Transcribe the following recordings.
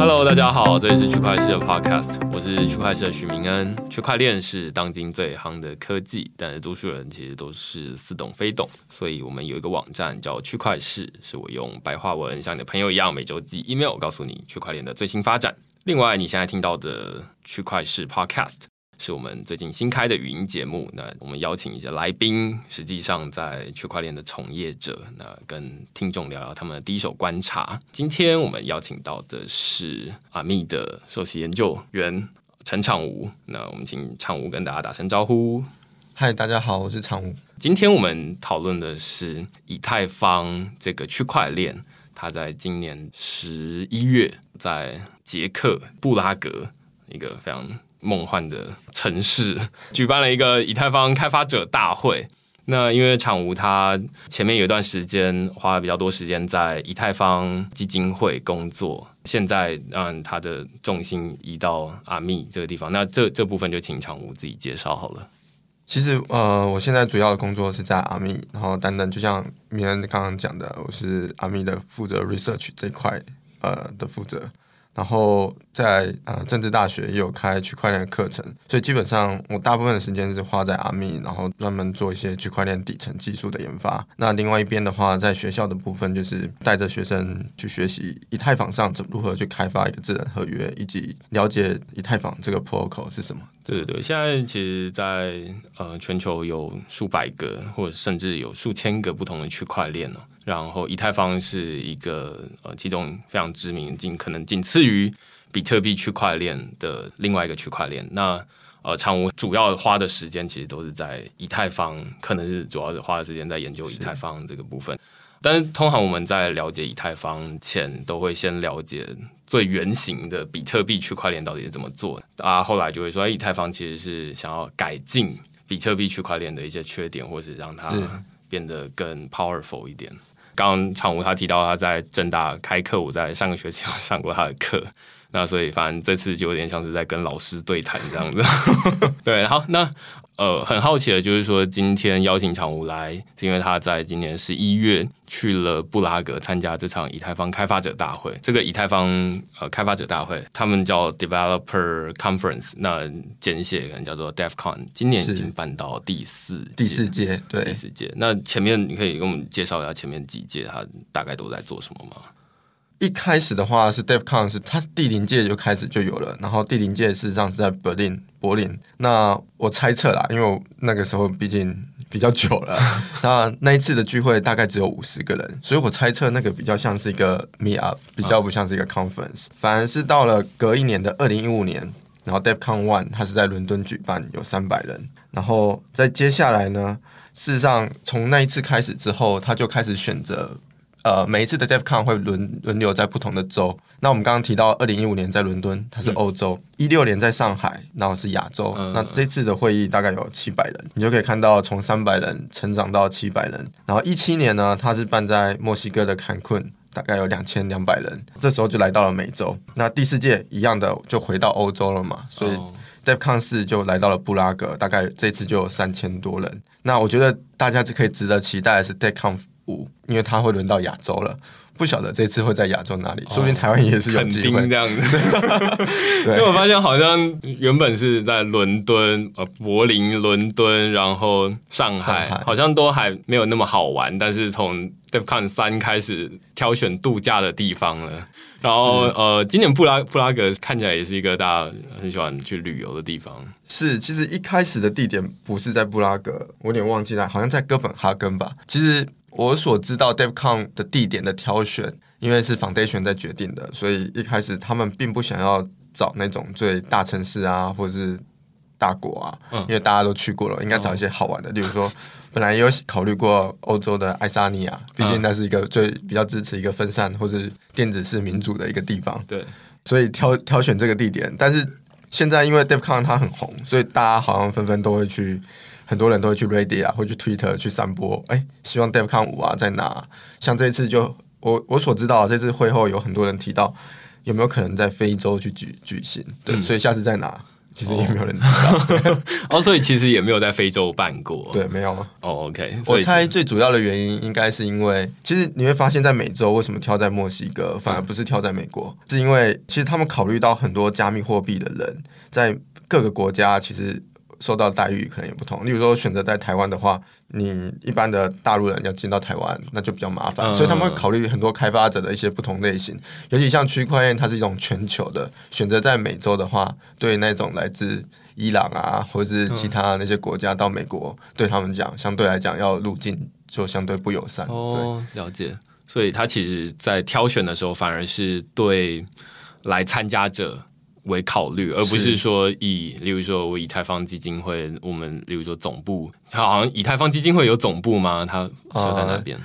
Hello，大家好，这里是区块链的 Podcast，我是区块链的许明恩。区块链是当今最夯的科技，但是多数人其实都是似懂非懂，所以我们有一个网站叫区块市，是我用白话文像你的朋友一样，每周寄 email 告诉你区块链的最新发展。另外，你现在听到的区块市 Podcast。是我们最近新开的语音节目。那我们邀请一些来宾，实际上在区块链的从业者，那跟听众聊聊他们的第一手观察。今天我们邀请到的是阿密的首席研究员陈长武。那我们请长武跟大家打声招呼。嗨，大家好，我是长武。今天我们讨论的是以太坊这个区块链，它在今年十一月在捷克布拉格一个非常。梦幻的城市举办了一个以太坊开发者大会。那因为厂吴他前面有一段时间花了比较多时间在以太坊基金会工作，现在让他的重心移到阿密这个地方。那这这部分就请厂吴自己介绍好了。其实呃，我现在主要的工作是在阿密，然后等等，就像明恩刚刚讲的，我是阿密的负责 research 这块呃的负责。然后在呃政治大学也有开区块链的课程，所以基本上我大部分的时间是花在阿密，然后专门做一些区块链底层技术的研发。那另外一边的话，在学校的部分就是带着学生去学习以太坊上怎如何去开发一个智能合约，以及了解以太坊这个 POCO 是什么。对对对，现在其实，在呃全球有数百个，或者甚至有数千个不同的区块链哦。然后以太坊是一个呃其中非常知名，仅可能仅次于比特币区块链的另外一个区块链。那呃，常务主要花的时间其实都是在以太坊，可能是主要是花的时间在研究以太坊这个部分。但是通常我们在了解以太坊前，都会先了解最原型的比特币区块链到底是怎么做的啊。后来就会说，以太坊其实是想要改进比特币区块链的一些缺点，或是让它变得更 powerful 一点。刚刚常务他提到他在正大开课，我在上个学期上过他的课，那所以反正这次就有点像是在跟老师对谈这样子。对，好，那。呃，很好奇的就是说，今天邀请常务来，是因为他在今年十一月去了布拉格参加这场以太坊开发者大会。这个以太坊呃开发者大会，他们叫 Developer Conference，那简写可能叫做 DevCon。今年已经办到第四第四届，对第四届。那前面你可以给我们介绍一下前面几届他大概都在做什么吗？一开始的话是 DevCon，是它第零届就开始就有了，然后第零届事实上是在柏林，柏林。那我猜测啦，因为我那个时候毕竟比较久了，那那一次的聚会大概只有五十个人，所以我猜测那个比较像是一个 Meet Up，比较不像是一个 Conference。反而是到了隔一年的二零一五年，然后 DevCon One 它是在伦敦举办，有三百人。然后在接下来呢，事实上从那一次开始之后，他就开始选择。呃，每一次的 DevCon 会轮轮流在不同的州。那我们刚刚提到，二零一五年在伦敦，它是欧洲；一六年在上海，然后是亚洲。那这次的会议大概有七百人，你就可以看到从三百人成长到七百人。然后一七年呢，它是办在墨西哥的坎昆，大概有两千两百人。这时候就来到了美洲。那第四届一样的就回到欧洲了嘛，所以 DevCon 四就来到了布拉格，大概这次就有三千多人。那我觉得大家是可以值得期待的是 DevCon。因为他会轮到亚洲了，不晓得这次会在亚洲哪里，说不定台湾也是有机会这样子。因为我发现好像原本是在伦敦、呃柏林、伦敦，然后上海，好像都还没有那么好玩。但是从 DevCon 三开始挑选度假的地方了，然后呃，今年布拉布拉格看起来也是一个大家很喜欢去旅游的地方。是，其实一开始的地点不是在布拉格，我有点忘记了，好像在哥本哈根吧。其实。我所知道 DevCon 的地点的挑选，因为是 Foundation 在决定的，所以一开始他们并不想要找那种最大城市啊，或者是大国啊，因为大家都去过了，应该找一些好玩的。例如说，本来也有考虑过欧洲的爱沙尼亚，毕竟那是一个最比较支持一个分散或是电子式民主的一个地方。对，所以挑挑选这个地点，但是现在因为 DevCon 它很红，所以大家好像纷纷都会去。很多人都会去 Reddit 啊，会去 Twitter 去散播，哎，希望 DevCon 五啊在哪？像这一次就我我所知道，这次会后有很多人提到有没有可能在非洲去举举行？对，所以下次在哪？其实也没有人知道。哦，所以其实也没有在非洲办过。对，没有。哦，OK。我猜最主要的原因应该是因为，其实你会发现在美洲为什么挑在墨西哥，反而不是挑在美国，是因为其实他们考虑到很多加密货币的人在各个国家其实受到待遇可能也不同。例如说选择在台湾的话，你一般的大陆人要进到台湾，那就比较麻烦，嗯所以他们会考虑很多开发者的一些不同类型。尤其像区块链，它是一种全球的，选择在美洲的话，对那种来自伊朗啊，或者是其他那些国家到美国，对他们讲，相对来讲要入境就相对不友善。对，哦，了解。所以他其实，在挑选的时候，反而是对来参加者为考虑，而不是是说以，例如说我以太坊基金会，我们例如说总部，它好像以太坊基金会有总部吗？它设在那边？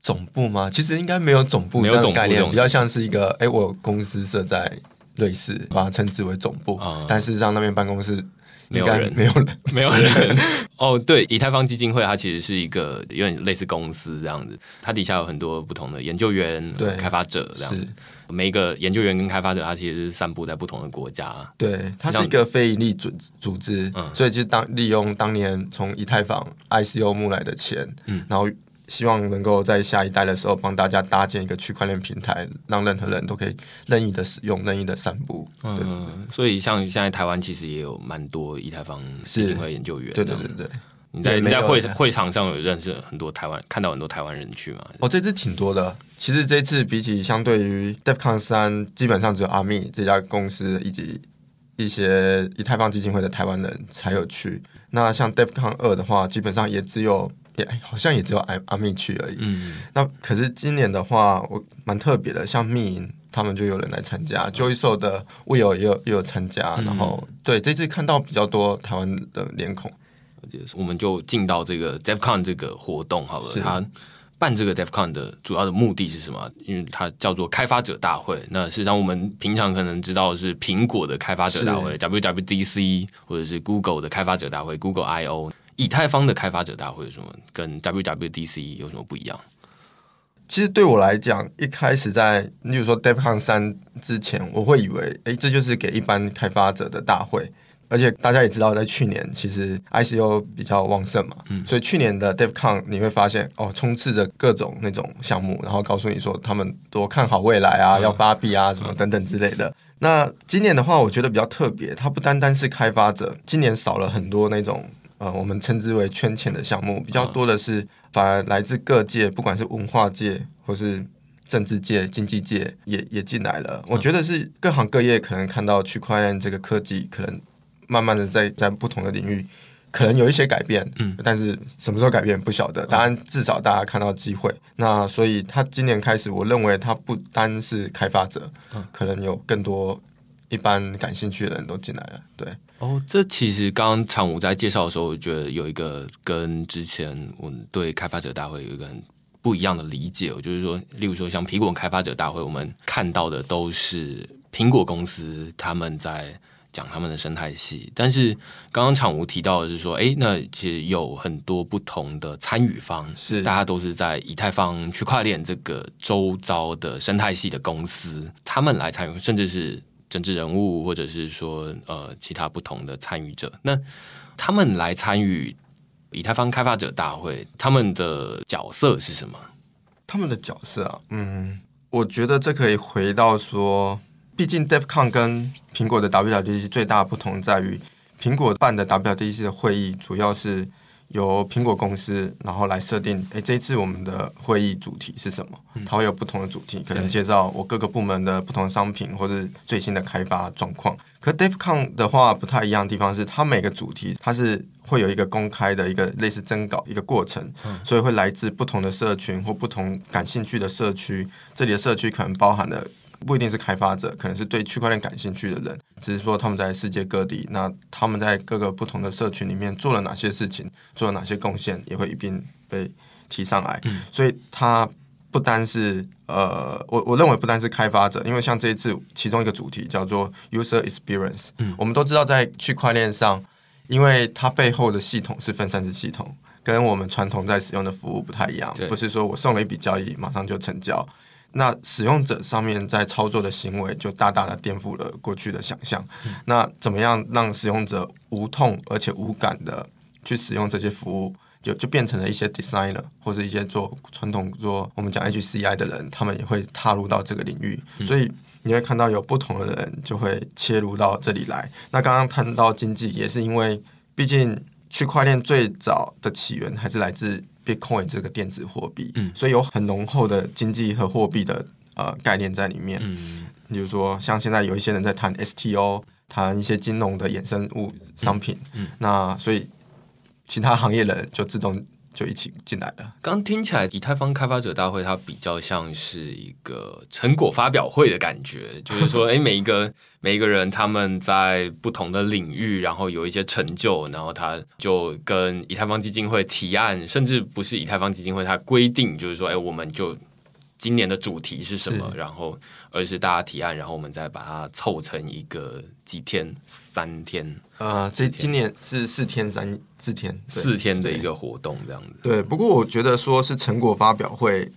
总部吗？其实应该没有总部没有总部比较像是一个，哎、我公司设在瑞士，把它称之为总部，啊但事实上那边办公室没有人没有人。没有人 哦，对，以太坊基金会它其实是一个有点类似公司这样子，它底下有很多不同的研究员、对开发者这样子。每一个研究员跟开发者，他其实是散布在不同的国家。对，它是一个非营利组组织，嗯所以其实当利用当年从以太坊 ICO 募来的钱，嗯然后希望能够在下一代的时候帮大家搭建一个区块链平台，让任何人都可以任意的使用、任意的散布。对嗯，所以像现在台湾其实也有蛮多以太坊基金会研究员。对对对对。你在对你在会会场上有认识很多台湾，看到很多台湾人去嘛？哦，这次挺多的。其实这次比起相对于 DevCon 三，基本上只有阿密这家公司以及一些以太坊基金会的台湾人才有去。那像 DevCon 二的话，基本上也只有也哎好像也只有阿阿密去而已。嗯，那可是今年的话，我蛮特别的，像密营他们就有人来参加，Joy s o 的 Will 也有也有参加，嗯然后对这次看到比较多台湾的脸孔。我们就进到这个 DevCon 这个活动好了。是它办这个 DevCon 的主要的目的是什么？因为它叫做开发者大会。那事实上，我们平常可能知道是苹果的开发者大会 （WWDC） 或者是 Google 的开发者大会 （Google I/O）。以太坊的开发者大会有什么跟 WWDC 有什么不一样？其实对我来讲，一开始在例如说 DevCon 三之前，我会以为，哎，这就是给一般开发者的大会。而且大家也知道，在去年其实 ICO 比较旺盛嘛，嗯所以去年的 DevCon 你会发现，哦，充斥着各种那种项目，然后告诉你说他们多看好未来啊，要发币啊，什么等等之类的。那今年的话，我觉得比较特别，它不单单是开发者，今年少了很多那种呃，我们称之为圈钱的项目，比较多的是反而来自各界，不管是文化界或是政治界、经济界也也进来了。我觉得是各行各业可能看到区块链这个科技，可能慢慢的在在不同的领域。可能有一些改变，嗯，但是什么时候改变不晓得。当然，至少大家看到机会。那所以他今年开始，我认为他不单是开发者，嗯可能有更多一般感兴趣的人都进来了。对，哦，这其实刚刚常武在介绍的时候，我觉得有一个跟之前我们对开发者大会有一个很不一样的理解。哦就是说，例如说像苹果开发者大会，我们看到的都是苹果公司他们在讲他们的生态系，但是刚刚场吴提到的是说，诶，那其实有很多不同的参与方，是大家都是在以太坊区块链这个周遭的生态系的公司，他们来参与，甚至是政治人物，或者是说呃其他不同的参与者，那他们来参与以太坊开发者大会，他们的角色是什么？他们的角色啊，嗯，我觉得这可以回到说，毕竟 DevCon 跟苹果的 WWDC 最大的不同在于，苹果办的 WWDC 的会议主要是由苹果公司然后来设定，诶，这一次我们的会议主题是什么？它会有不同的主题，可能介绍我各个部门的不同商品或者最新的开发状况。可 DevCon 的话不太一样的地方是，它每个主题它是会有一个公开的一个类似征稿一个过程，所以会来自不同的社群或不同感兴趣的社区。这里的社区可能包含了不一定是开发者，可能是对区块链感兴趣的人，只是说他们在世界各地，那他们在各个不同的社群里面做了哪些事情，做了哪些贡献，也会一并被提上来。所以它不单是呃，我我认为不单是开发者，因为像这一次其中一个主题叫做 user experience，嗯、我们都知道在区块链上，因为它背后的系统是分散式系统，跟我们传统在使用的服务不太一样对，不是说我送了一笔交易马上就成交。那使用者上面在操作的行为就大大的颠覆了过去的想象。那怎么样让使用者无痛而且无感的去使用这些服务，就就变成了一些 designer 或者一些做传统做我们讲 HCI 的人，他们也会踏入到这个领域，所以。你会看到有不同的人就会切入到这里来。那刚刚谈到经济，也是因为毕竟区块链最早的起源还是来自 Bitcoin 这个电子货币，嗯，所以有很浓厚的经济和货币的呃概念在里面。嗯，比如说像现在有一些人在谈 STO，谈一些金融的衍生物商品，嗯，那所以其他行业的人就自动。就一起进来了。刚听起来，以太坊开发者大会它比较像是一个成果发表会的感觉，就是说，哎，每一个每一个人他们在不同的领域，然后有一些成就，然后他就跟以太坊基金会提案，甚至不是以太坊基金会，它规定就是说，哎，我们就。今年的主题是什么？然后，而是大家提案，然后我们再把它凑成一个几天、三天。呃，这今年是四天、三四天、四天的一个活动，这样子。对，不过我觉得说是成果发表会，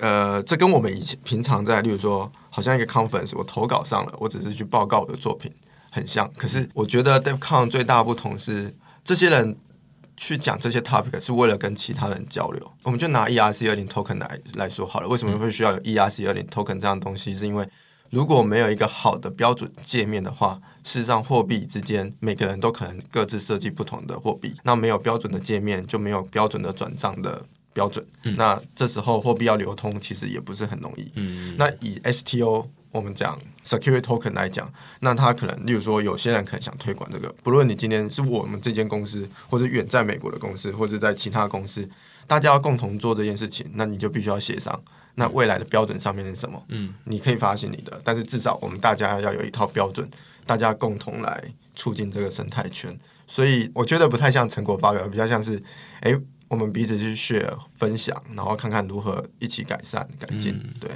呃，这跟我们以前平常在，例如说，好像一个 conference，我投稿上了，我只是去报告我的作品，很像。可是我觉得 DevCon 最大的不同是，这些人。去讲这些 topic 是为了跟其他人交流。我们就拿 ERC 二零 token 来来说好了。为什么会需要有 ERC 二零 token 这样东西？是因为如果没有一个好的标准界面的话，事实上货币之间每个人都可能各自设计不同的货币。那没有标准的界面，就没有标准的转账的标准。那这时候货币要流通，其实也不是很容易。那以 STO 我们讲 security token 来讲，那他可能，例如说，有些人可能想推广这个，不论你今天是我们这间公司，或者远在美国的公司，或者在其他公司，大家要共同做这件事情，那你就必须要协商。那未来的标准上面是什么？嗯，你可以发行你的，但是至少我们大家要有一套标准，大家共同来促进这个生态圈。所以我觉得不太像成果发表，比较像是，哎，我们彼此去 share 分享，然后看看如何一起改善改进。对。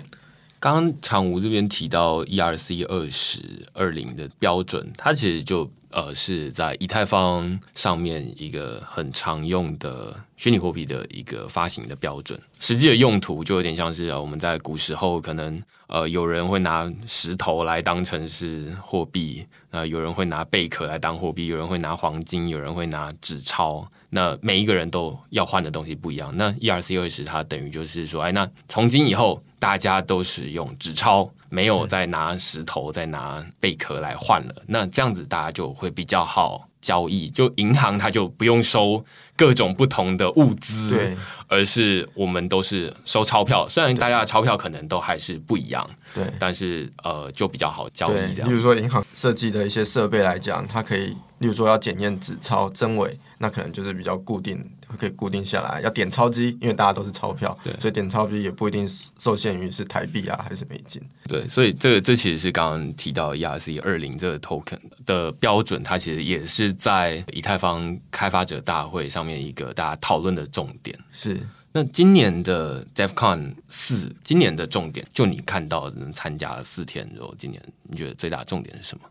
刚刚常务这边提到 ERC 二十二零的标准，它其实就呃是在以太坊上面一个很常用的虚拟货币的一个发行的标准。实际的用途就有点像是我们在古时候可能呃有人会拿石头来当成是货币，那有人会拿贝壳来当货币，有人会拿黄金，有人会拿纸钞。那每一个人都要换的东西不一样。那 ERC 二十它等于就是说，哎，那从今以后大家都使用纸钞，没有再拿石头、再拿贝壳来换了。那这样子大家就会比较好交易，就银行它就不用收各种不同的物资，对，而是我们都是收钞票。虽然大家的钞票可能都还是不一样，对，但是呃就比较好交易。这样，比如说银行设计的一些设备来讲，它可以。例如说要检验纸钞真伪，那可能就是比较固定，可以固定下来。要点钞机，因为大家都是钞票，所以点钞机也不一定受限于是台币啊还是美金。对，所以这个这其实是刚刚提到 ERC 二零这个 token 的标准，它其实也是在以太坊开发者大会上面一个大家讨论的重点。是，那今年的 DevCon 四，今年的重点，就你看到能参加了四天，然后今年你觉得最大的重点是什么？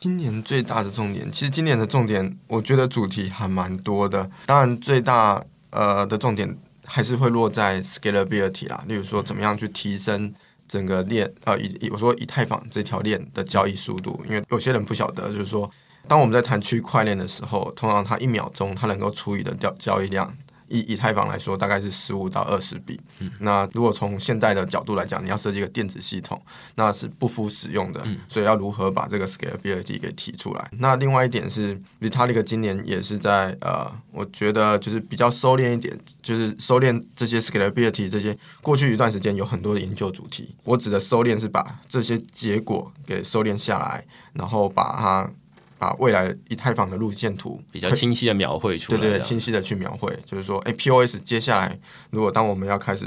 今年最大的重点，其实今年的重点，我觉得主题还蛮多的。当然，最大呃的重点还是会落在 scalability 啦，例如说怎么样去提升整个链呃以我说以太坊这条链的交易速度，因为有些人不晓得，就是说当我们在谈区块链的时候，通常它一秒钟它能够处理的交交易量。以以太坊来说，大概是十五到二十笔。那如果从现代的角度来讲，你要设计一个电子系统，那是不敷使用的。所以要如何把这个 scalability 给提出来？那另外一点是，Vitalik 今年也是在呃，我觉得就是比较收敛一点，就是收敛这些 scalability 这些过去一段时间有很多的研究主题。我指的收敛是把这些结果给收敛下来，然后把它。把未来以太坊的路线图比较清晰的描绘出来，对对，清晰的去描绘，就是说，哎，POS 接下来，如果当我们要开始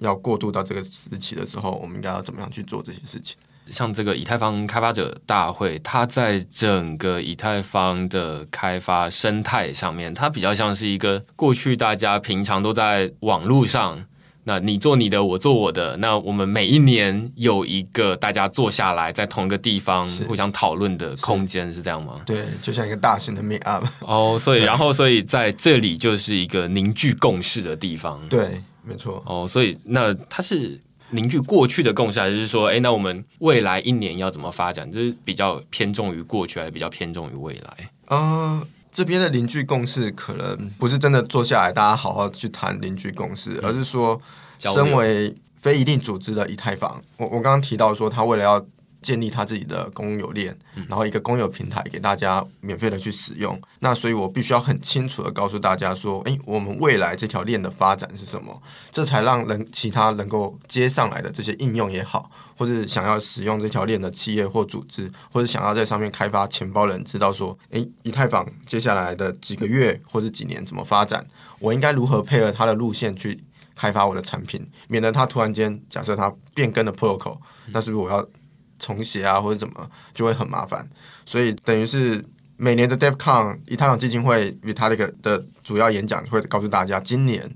要过渡到这个时期的时候，我们应该要怎么样去做这些事情？像这个以太坊开发者大会，它在整个以太坊的开发生态上面，它比较像是一个过去大家平常都在网络上。那你做你的，我做我的。那我们每一年有一个大家坐下来在同一个地方互相讨论的空间，是这样吗？对，就像一个大型的 meet up。哦，所以然后所以在这里就是一个凝聚共识的地方。对，没错。哦，所以那它是凝聚过去的共识，还是说，哎，那我们未来一年要怎么发展？就是比较偏重于过去，还是比较偏重于未来？呃，这边的邻居共识可能不是真的坐下来大家好好去谈邻居共识，而是说，身为非一定组织的以太坊，我我刚刚提到说，他为了要建立他自己的公有链，然后一个公有平台给大家免费的去使用。那所以我必须要很清楚的告诉大家说，诶，我们未来这条链的发展是什么？这才让人其他能够接上来的这些应用也好，或者想要使用这条链的企业或组织，或者想要在上面开发钱包人，知道说，诶，以太坊接下来的几个月或者几年怎么发展？我应该如何配合它的路线去开发我的产品，免得它突然间假设它变更了 protocol，那是不是我要？重写啊，或者怎么就会很麻烦，所以等于是每年的 DevCon 以太坊基金会 Vitalik 的主要演讲会告诉大家，今年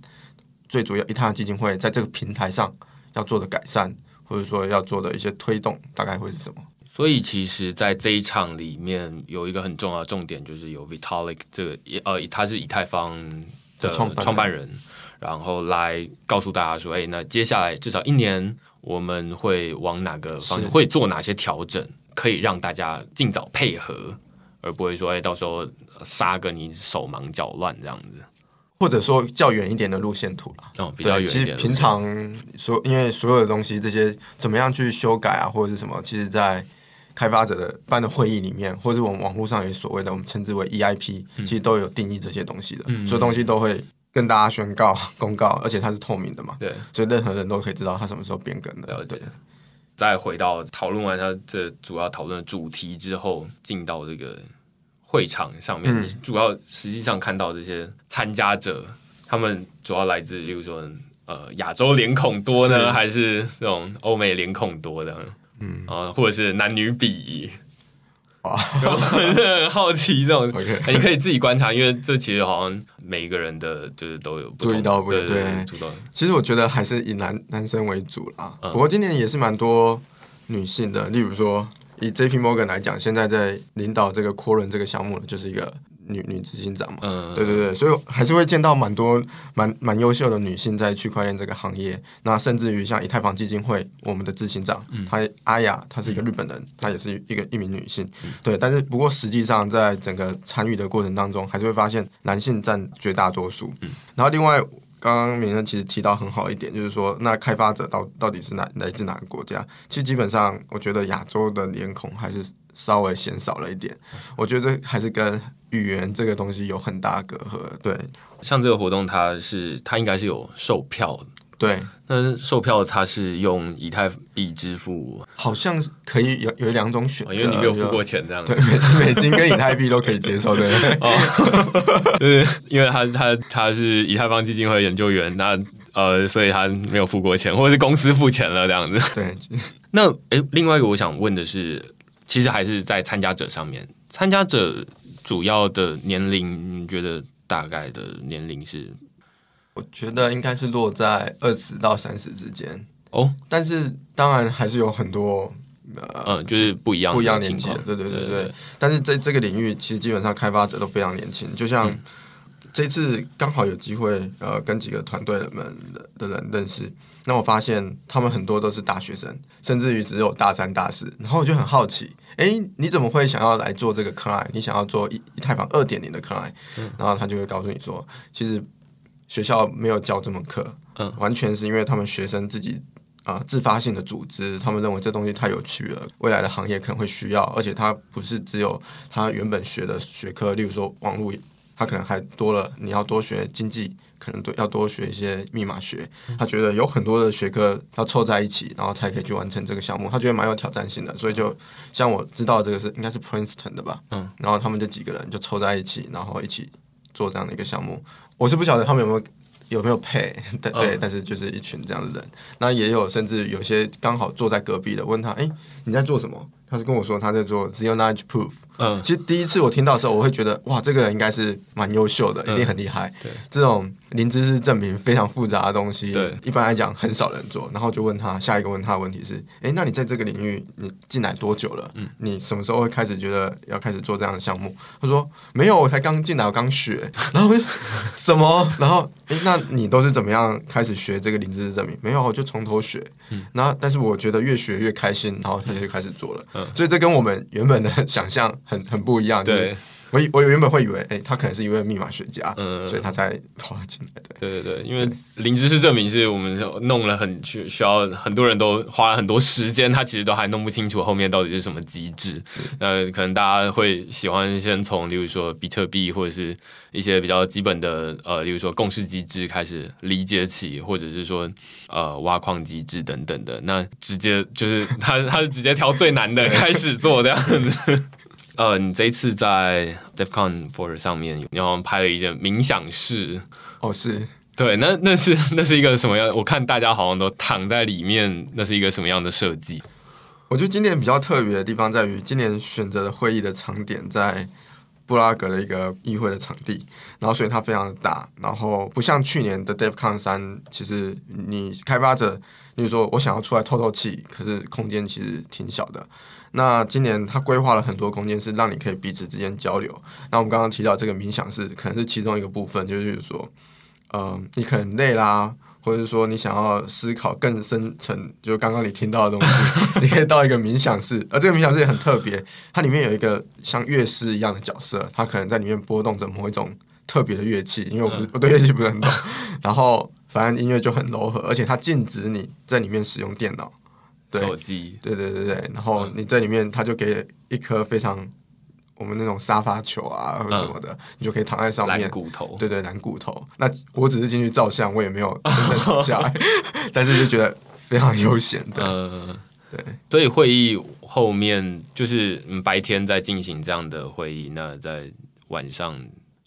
最主要以太坊基金会在这个平台上要做的改善，或者说要做的一些推动，大概会是什么？所以其实，在这一场里面有一个很重要的重点，就是有 Vitalik 这个呃，他是以太坊的创办人，然后来告诉大家说，哎，那接下来至少一年。我们会往哪个方向？会做哪些调整，可以让大家尽早配合，而不会说哎，到时候杀个你手忙脚乱这样子，或者说较远一点的路线图啦。哦，比较远其实平常所因为所有的东西，这些怎么样去修改啊，或者是什么，其实，在开发者的办的会议里面，或者我们网络上有所谓的我们称之为 EIP，其实都有定义这些东西的，所有东西都会。跟大家宣告公告，而且它是透明的嘛？对，所以任何人都可以知道它什么时候变更的。了解。再回到讨论完它这主要讨论的主题之后，进到这个会场上面，主要实际上看到这些参加者，他们主要来自，例如说，呃，亚洲脸孔多呢，还是这种欧美脸孔多的？嗯啊，或者是男女比？啊，就很好奇这种，你可以自己观察，因为这其实好像每一个人的就是都有注意到不，对对。其实我觉得还是以男男生为主啦，不过今年也是蛮多女性的，例如说以 J P Morgan 来讲，现在在领导这个 Quorum 这个项目的就是一个。女女执行长嘛，嗯，对对对，所以还是会见到蛮多蛮蛮优秀的女性在区块链这个行业。那甚至于像以太坊基金会，我们的执行长，她阿雅，她是一个日本人，她也是一个一名女性。对，但是不过实际上在整个参与的过程当中，还是会发现男性占绝大多数。然后另外，刚刚明恩其实提到很好一点，就是说那开发者到到底是哪来自哪个国家？其实基本上，我觉得亚洲的脸孔还是稍微显少了一点。我觉得还是跟语言这个东西有很大隔阂，对。像这个活动，它是它应该是有售票，对。那售票它是用以太币支付，好像是可以有有两种选择，因为你没有付过钱这样。对，美美金跟以太币都可以接受，对。哦，就是因为他他他是以太坊基金会研究员，那呃，所以他没有付过钱，或者是公司付钱了这样子。对。那哎，另外一个我想问的是，其实还是在参加者上面，参加者。主要的年龄，你觉得大概的年龄是？我觉得应该是落在二十到三十之间哦。但是当然还是有很多呃，嗯，就是不一样不一样年纪的，对对对对。但是在这个领域，其实基本上开发者都非常年轻。就像这次刚好有机会呃，跟几个团队们的的人认识，那我发现他们很多都是大学生，甚至于只有大三、大四。然后我就很好奇。哎，你怎么会想要来做这个 c l i 你想要做以以太坊二点零的 c l i 然后他就会告诉你说，其实学校没有教这门课，嗯，完全是因为他们学生自己啊自发性的组织，他们认为这东西太有趣了，未来的行业可能会需要，而且它不是只有他原本学的学科，例如说网络，他可能还多了，你要多学经济。可能都要多学一些密码学，他觉得有很多的学科要凑在一起，然后才可以去完成这个项目。他觉得蛮有挑战性的，所以就像我知道这个是应该是 Princeton 的吧，嗯，然后他们就几个人就凑在一起，然后一起做这样的一个项目。我是不晓得他们有没有有没有配，对对，但是就是一群这样的人。那也有甚至有些刚好坐在隔壁的，问他，哎，你在做什么？他就跟我说他在做 zero knowledge proof。嗯，其实第一次我听到的时候，我会觉得哇，这个人应该是蛮优秀的，一定很厉害。对，这种零知识证明非常复杂的东西，对，一般来讲很少人做。然后就问他下一个问他的问题是：哎，那你在这个领域你进来多久了？嗯，你什么时候会开始觉得要开始做这样的项目？他说没有，我才刚进来，我刚学。然后什么？然后哎，那你都是怎么样开始学这个零知识证明？没有，我就从头学。嗯，然后但是我觉得越学越开心，然后他就开始做了。嗯，所以这跟我们原本的 想象。很很不一样，对我我原本会以为，哎，他可能是一位密码学家，嗯，所以他才跑进来的。对对对，因为零知识证明是我们弄了很需需要很多人都花了很多时间，他其实都还弄不清楚后面到底是什么机制。那可能大家会喜欢先从，例如说比特币或者是一些比较基本的，呃，例如说共识机制开始理解起，或者是说呃挖矿机制等等的。那直接就是他 他是直接挑最难的开始做这样子。呃，你这一次在 DefCon Four 上面，你好像拍了一件冥想室。哦，是对，那那是 那是一个什么样？我看大家好像都躺在里面，那是一个什么样的设计？我觉得今年比较特别的地方在于，今年选择的会议的场点在布拉格的一个议会的场地，然后所以它非常的大，然后不像去年的 DevCon 三，其实你开发者，比如说我想要出来透透气，可是空间其实挺小的。那今年他规划了很多空间，是让你可以彼此之间交流。那我们刚刚提到这个冥想室，可能是其中一个部分，就是说，呃，你可能累啦，或者是说你想要思考更深层，就刚刚你听到的东西，你可以到一个冥想室。而这个冥想室也很特别，它里面有一个像乐师一样的角色，他可能在里面拨动着某一种特别的乐器，因为我不我对乐器不是很懂。然后反正音乐就很柔和，而且它禁止你在里面使用电脑。手机，对对对对，然后你在里面，他就给一颗非常我们那种沙发球啊或者什么的，你就可以躺在上面。骨头，对对，蓝骨头。那我只是进去照相，我也没有真正躺下来，但是就觉得非常悠闲的。嗯，对。所以会议后面就是白天在进行这样的会议，那在晚上。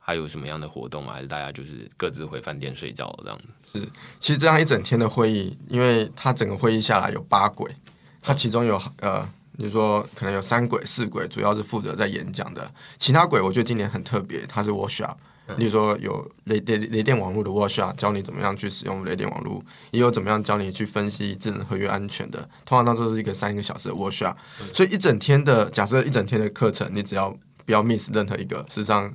还有什么样的活动吗？还是大家就是各自回饭店睡觉这样子？是，其实这样一整天的会议，因为它整个会议下来有八轨，它其中有呃，你说可能有三轨、四轨，主要是负责在演讲的。其他轨我觉得今年很特别，它是 workshop，例如说有雷雷雷电网络的 workshop，教你怎么样去使用雷电网络，也有怎么样教你去分析智能合约安全的。通常当都是一个三个小时的 workshop，所以一整天的假设一整天的课程，你只要不要 miss 任何一个，事实上。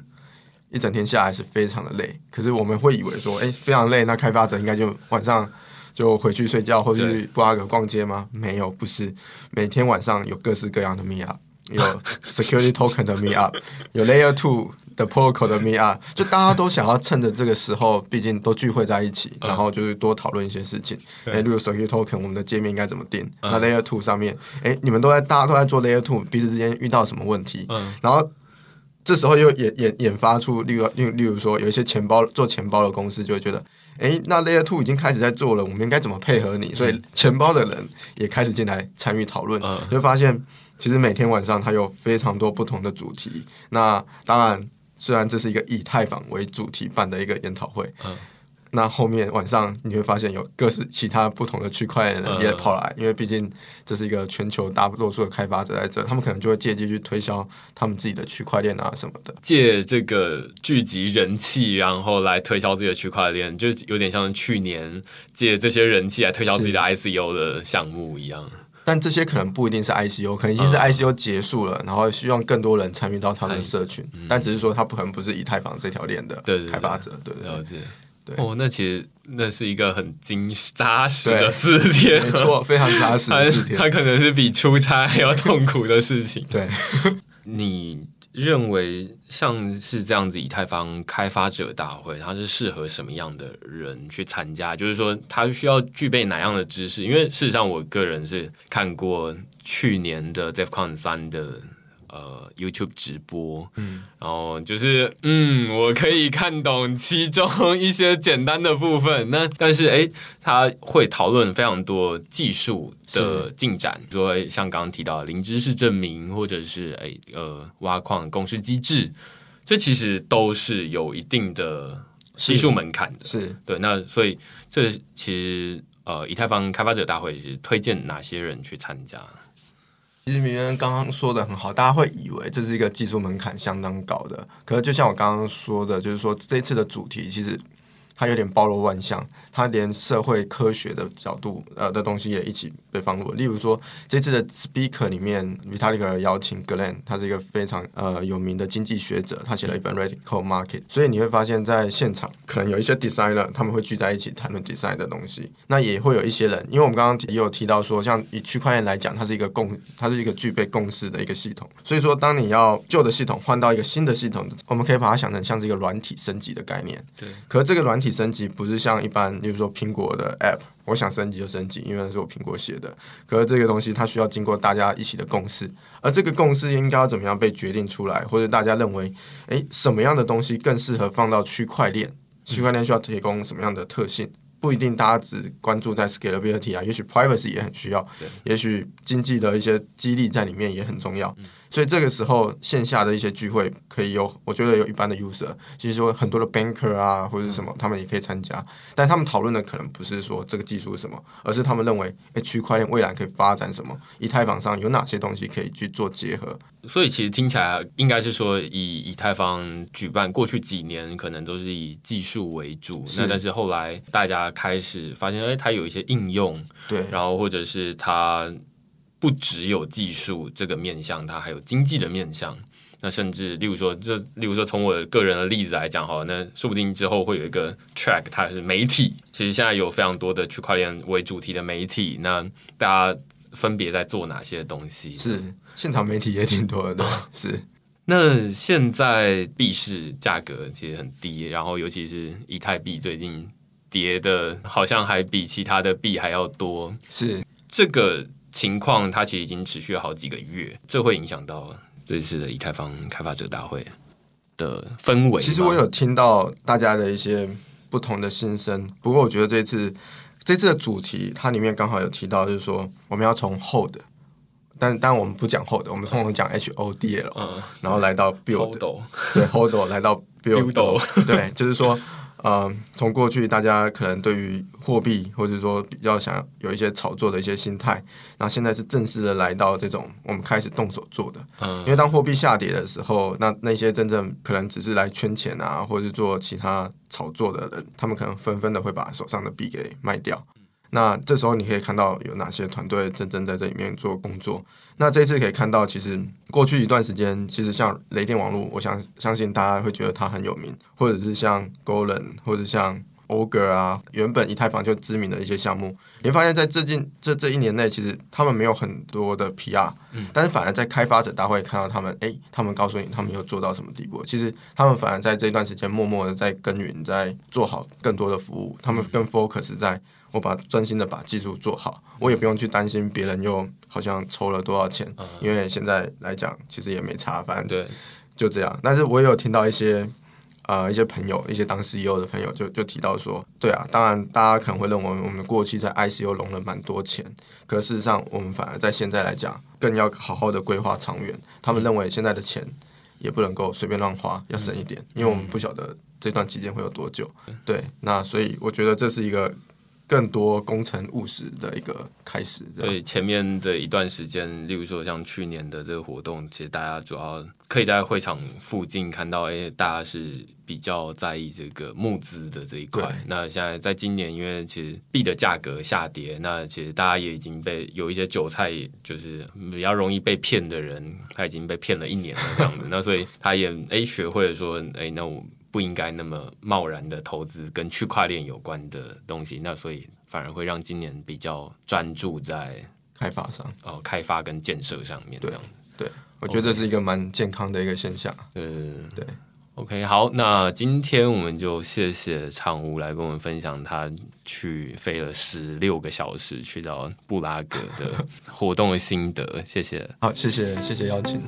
一整天下来是非常的累，可是我们会以为说，哎，非常累，那开发者应该就晚上就回去睡觉或者去布拉格逛街吗？没有，不是，每天晚上有各式各样的 meet up，有 security token 的 meet up，有 layer two 的 protocol 的 meet up，就大家都想要趁着这个时候，毕竟都聚会在一起，然后就是多讨论一些事情。哎，例如 security token，我们的界面应该怎么定？那 layer two 上面，哎，你们都在，大家都在做 layer two，彼此之间遇到什么问题？嗯，然后。这时候又演演研发出，例如例例如说，有一些钱包做钱包的公司就会觉得，哎，那 Layer Two 已经开始在做了，我们应该怎么配合你？所以钱包的人也开始进来参与讨论，就发现其实每天晚上它有非常多不同的主题。那当然，虽然这是一个以太坊为主题办的一个研讨会。那后面晚上你会发现有各式其他不同的区块链人也跑来，因为毕竟这是一个全球大多数的开发者在这，他们可能就会借机去推销他们自己的区块链啊什么的。借这个聚集人气，然后来推销自己的区块链，就有点像去年借这些人气来推销自己的 ICO 的项目一样。但这些可能不一定是 ICO，可能已经是 ICO 结束了，然后希望更多人参与到他们的社群。但只是说他不可能不是以太坊这条链的开发者，对了解。哦，那其实那是一个很精扎实的四天，没错，非常扎实的四天。它可能是比出差还要痛苦的事情。对，你认为像是这样子以太坊开发者大会，它是适合什么样的人去参加？就是说，他需要具备哪样的知识？因为事实上，我个人是看过去年的 DevCon 三的。呃，YouTube 直播，嗯，然后就是，嗯，我可以看懂其中 一些简单的部分。那但是，哎，他会讨论非常多技术的进展，说像刚刚提到零知识证明，或者是哎呃挖矿公式机制，这其实都是有一定的技术门槛的。是对，那所以这其实呃，以太坊开发者大会是推荐哪些人去参加？其实明恩刚刚说的很好，大家会以为这是一个技术门槛相当高的，可是就像我刚刚说的，就是说这次的主题其实。它有点包罗万象，它连社会科学的角度呃的东西也一起被放入。例如说，这次的 speaker 里面，Vitalik 邀请 Glenn，他是一个非常呃有名的经济学者，他写了一本 Radical Market。所以你会发现在现场可能有一些 designer，他们会聚在一起谈论 design 的东西。那也会有一些人，因为我们刚刚也有提到说，像以区块链来讲，它是一个共，它是一个具备共识的一个系统。所以说，当你要旧的系统换到一个新的系统，我们可以把它想成像是一个软体升级的概念。对。可是这个软体升级不是像一般，例如说苹果的 App，我想升级就升级，因为是我苹果写的。可是这个东西它需要经过大家一起的共识，而这个共识应该要怎么样被决定出来，或者大家认为，诶，什么样的东西更适合放到区块链？区块链需要提供什么样的特性？不一定大家只关注在 scalability 啊，也许 privacy 也很需要，也许经济的一些激励在里面也很重要。所以这个时候线下的一些聚会可以有，我觉得有一般的 user，其实说很多的 banker 啊或者是什么，他们也可以参加。但他们讨论的可能不是说这个技术是什么，而是他们认为，哎，区块链未来可以发展什么？以太坊上有哪些东西可以去做结合？所以其实听起来应该是说，以以太坊举办过去几年可能都是以技术为主，那但是后来大家开始发现，哎，它有一些应用，对，然后或者是它。不只有技术这个面向，它还有经济的面向。那甚至，例如说，这例如说，从我个人的例子来讲，哈，那说不定之后会有一个 track，它是媒体。其实现在有非常多的区块链为主题的媒体，那大家分别在做哪些东西？是现场媒体也挺多的，是。那现在币市价格其实很低，然后尤其是以太币最近跌的，好像还比其他的币还要多。是这个。情况它其实已经持续了好几个月，这会影响到这次的以太坊开发者大会的氛围。其实我有听到大家的一些不同的心声，不过我觉得这次这次的主题它里面刚好有提到，就是说我们要从 hold，但但我们不讲 hold，我们通常讲 H O D L，嗯，然后来到 build，对 hold 来到 build，对，就是说。呃，从过去大家可能对于货币或者说比较想有一些炒作的一些心态，那现在是正式的来到这种我们开始动手做的。嗯，因为当货币下跌的时候，那那些真正可能只是来圈钱啊，或者是做其他炒作的人，他们可能纷纷的会把手上的币给卖掉。那这时候你可以看到有哪些团队真正在这里面做工作。那这次可以看到，其实过去一段时间，其实像雷电网络，我相相信大家会觉得它很有名，或者是像 Golan，或者像 Ogre 啊，原本以太坊就知名的一些项目，你发现在最近这这一年内，其实他们没有很多的 PR，嗯，但是反而在开发者大会看到他们，哎，他们告诉你他们又做到什么地步，其实他们反而在这段时间默默的在耕耘，在做好更多的服务，他们更 focus 在。我把专心的把技术做好，我也不用去担心别人又好像抽了多少钱，因为现在来讲其实也没差，反正对，就这样。但是我也有听到一些呃一些朋友，一些当 CEO 的朋友就就提到说，对啊，当然大家可能会认为我们过去在 ICO 融了蛮多钱，可事实上我们反而在现在来讲更要好好的规划长远。他们认为现在的钱也不能够随便乱花，要省一点，因为我们不晓得这段期间会有多久。对，那所以我觉得这是一个。更多工程务实的一个开始。对前面的一段时间，例如说像去年的这个活动，其实大家主要可以在会场附近看到，哎，大家是比较在意这个募资的这一块。那现在在今年，因为其实币的价格下跌，那其实大家也已经被有一些韭菜，就是比较容易被骗的人，他已经被骗了一年了这样子。那所以他也哎学会了说，哎，那我。不应该那么贸然的投资跟区块链有关的东西，那所以反而会让今年比较专注在开发上哦，开发跟建设上面这样对，我觉得这是一个蛮健康的一个现象。嗯，对。OK，好，那今天我们就谢谢畅吴来跟我们分享他去飞了十六个小时去到布拉格的活动的心得，谢谢。好，谢谢，谢谢邀请。